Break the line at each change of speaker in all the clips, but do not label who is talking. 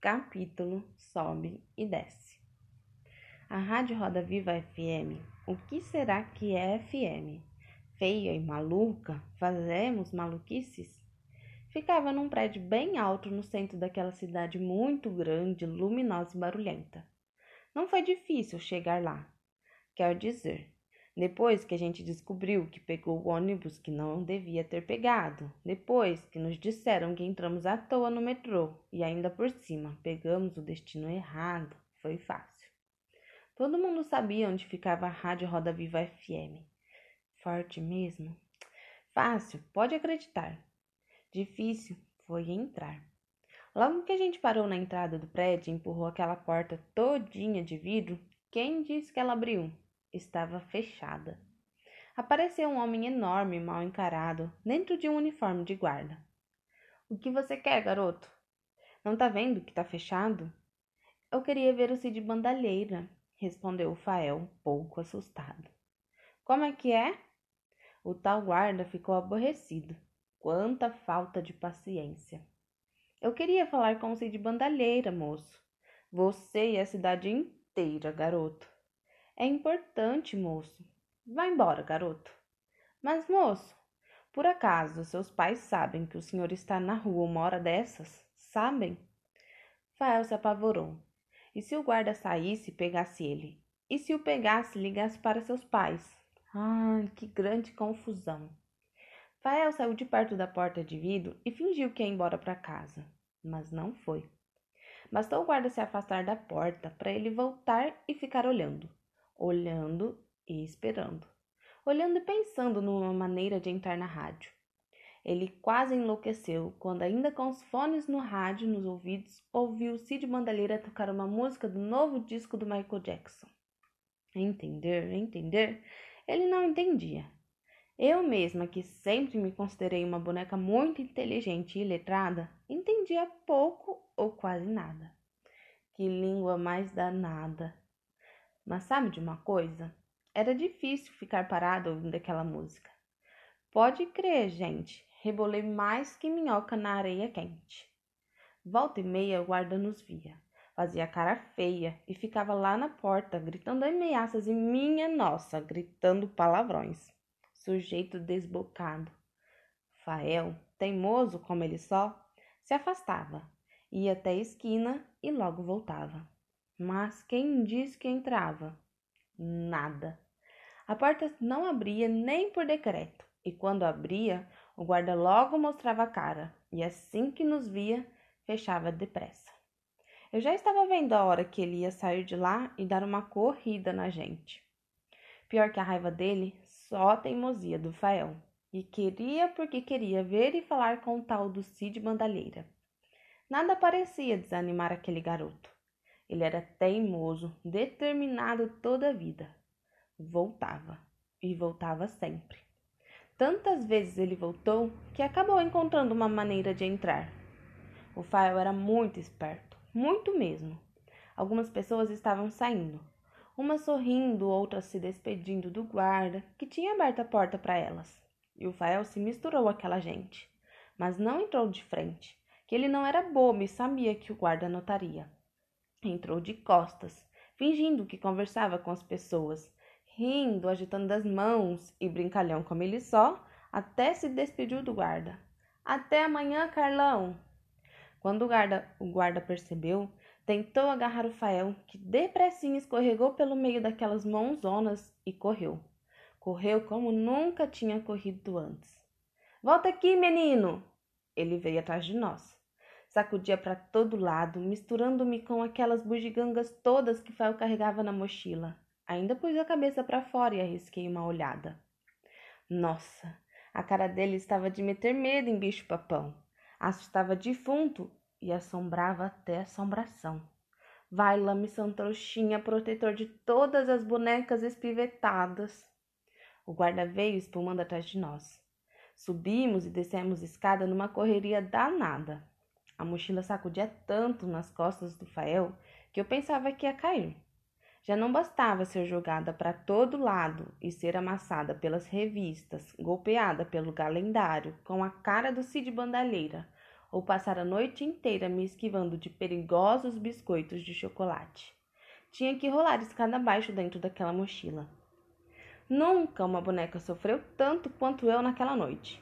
Capítulo Sobe e Desce. A Rádio Roda Viva FM. O que será que é FM? Feia e maluca? Fazemos maluquices? Ficava num prédio bem alto no centro daquela cidade muito grande, luminosa e barulhenta. Não foi difícil chegar lá. Quer dizer, depois que a gente descobriu que pegou o ônibus que não devia ter pegado, depois que nos disseram que entramos à toa no metrô e ainda por cima pegamos o destino errado, foi fácil. Todo mundo sabia onde ficava a Rádio Roda Viva FM. Forte mesmo? Fácil, pode acreditar. Difícil foi entrar. Logo que a gente parou na entrada do prédio e empurrou aquela porta todinha de vidro, quem disse que ela abriu? Estava fechada. Apareceu um homem enorme, mal encarado, dentro de um uniforme de guarda. O que você quer, garoto? Não tá vendo que tá fechado? Eu queria ver o Cid Bandalheira, respondeu o Fael, pouco assustado. Como é que é? O tal guarda ficou aborrecido. Quanta falta de paciência. Eu queria falar com o Cid Bandalheira, moço. Você e a cidade inteira, garoto. É importante, moço. Vá embora, garoto. Mas, moço, por acaso seus pais sabem que o senhor está na rua uma hora dessas? Sabem? Fael se apavorou. E se o guarda saísse e pegasse ele? E se o pegasse e ligasse para seus pais? Ai, que grande confusão! Fael saiu de perto da porta de vidro e fingiu que ia embora para casa, mas não foi. Bastou o guarda se afastar da porta para ele voltar e ficar olhando olhando e esperando, olhando e pensando numa maneira de entrar na rádio. Ele quase enlouqueceu quando, ainda com os fones no rádio nos ouvidos, ouviu Cid Bandalheira tocar uma música do novo disco do Michael Jackson. Entender, entender, ele não entendia. Eu mesma, que sempre me considerei uma boneca muito inteligente e letrada, entendia pouco ou quase nada. Que língua mais danada! Mas sabe de uma coisa? Era difícil ficar parado ouvindo aquela música. Pode crer, gente, rebolei mais que minhoca na areia quente. Volta e meia o guarda nos via, fazia cara feia e ficava lá na porta, gritando ameaças e minha nossa, gritando palavrões. Sujeito desbocado. Fael, teimoso como ele só, se afastava, ia até a esquina e logo voltava. Mas quem disse que entrava? Nada. A porta não abria nem por decreto, e quando abria, o guarda logo mostrava a cara, e assim que nos via, fechava depressa. Eu já estava vendo a hora que ele ia sair de lá e dar uma corrida na gente. Pior que a raiva dele, só a teimosia do Fael. E queria porque queria ver e falar com o tal do Cid Bandalheira. Nada parecia desanimar aquele garoto. Ele era teimoso, determinado toda a vida. Voltava e voltava sempre. Tantas vezes ele voltou que acabou encontrando uma maneira de entrar. O Fael era muito esperto, muito mesmo. Algumas pessoas estavam saindo, umas sorrindo, outras se despedindo do guarda, que tinha aberto a porta para elas. E o Fael se misturou àquela gente, mas não entrou de frente, que ele não era bobo e sabia que o guarda notaria. Entrou de costas, fingindo que conversava com as pessoas, rindo, agitando as mãos e brincalhão como ele só, até se despediu do guarda. Até amanhã, Carlão! Quando o guarda, o guarda percebeu, tentou agarrar o Fael, que depressinha escorregou pelo meio daquelas mãozonas e correu. Correu como nunca tinha corrido antes. Volta aqui, menino! Ele veio atrás de nós. Sacudia para todo lado, misturando-me com aquelas bugigangas todas que Fael carregava na mochila. Ainda pus a cabeça para fora e arrisquei uma olhada. Nossa, a cara dele estava de meter medo em bicho-papão. Assustava defunto e assombrava até assombração. Vai, Lame Santrouxinha, protetor de todas as bonecas espivetadas. O guarda veio espumando atrás de nós. Subimos e descemos escada numa correria danada. A mochila sacudia tanto nas costas do Fael que eu pensava que ia cair. Já não bastava ser jogada para todo lado e ser amassada pelas revistas, golpeada pelo calendário, com a cara do Cid Bandalheira, ou passar a noite inteira me esquivando de perigosos biscoitos de chocolate. Tinha que rolar escada abaixo dentro daquela mochila. Nunca uma boneca sofreu tanto quanto eu naquela noite.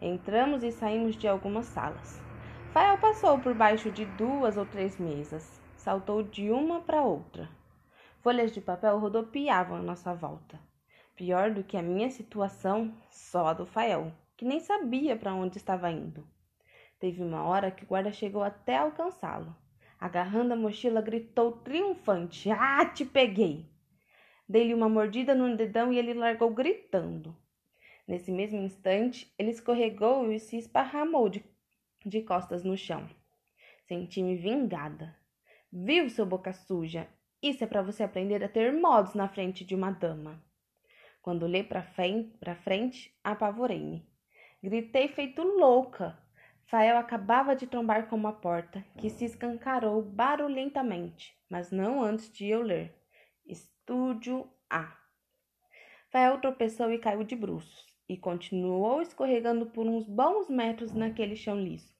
Entramos e saímos de algumas salas. Fael passou por baixo de duas ou três mesas, saltou de uma para outra. Folhas de papel rodopiavam à nossa volta. Pior do que a minha situação, só a do Fael, que nem sabia para onde estava indo. Teve uma hora que o guarda chegou até alcançá-lo. Agarrando a mochila, gritou triunfante: Ah, te peguei! Dei-lhe uma mordida no dedão e ele largou gritando. Nesse mesmo instante, ele escorregou e se esparramou de, de costas no chão. Senti-me vingada. Viu, seu boca suja? Isso é para você aprender a ter modos na frente de uma dama. Quando olhei para frente, frente apavorei-me. Gritei feito louca. Fael acabava de trombar com uma porta, que se escancarou barulhentamente, mas não antes de eu ler. Estúdio A. Fael tropeçou e caiu de bruços, e continuou escorregando por uns bons metros naquele chão liso.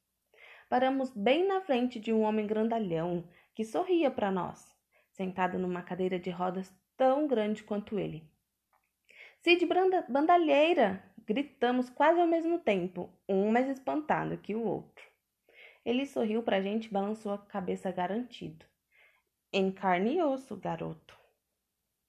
Paramos bem na frente de um homem grandalhão que sorria para nós, sentado numa cadeira de rodas tão grande quanto ele. Cid Bandalheira! Gritamos quase ao mesmo tempo, um mais espantado que o outro. Ele sorriu para a gente e balançou a cabeça garantido. Em carne e osso, garoto.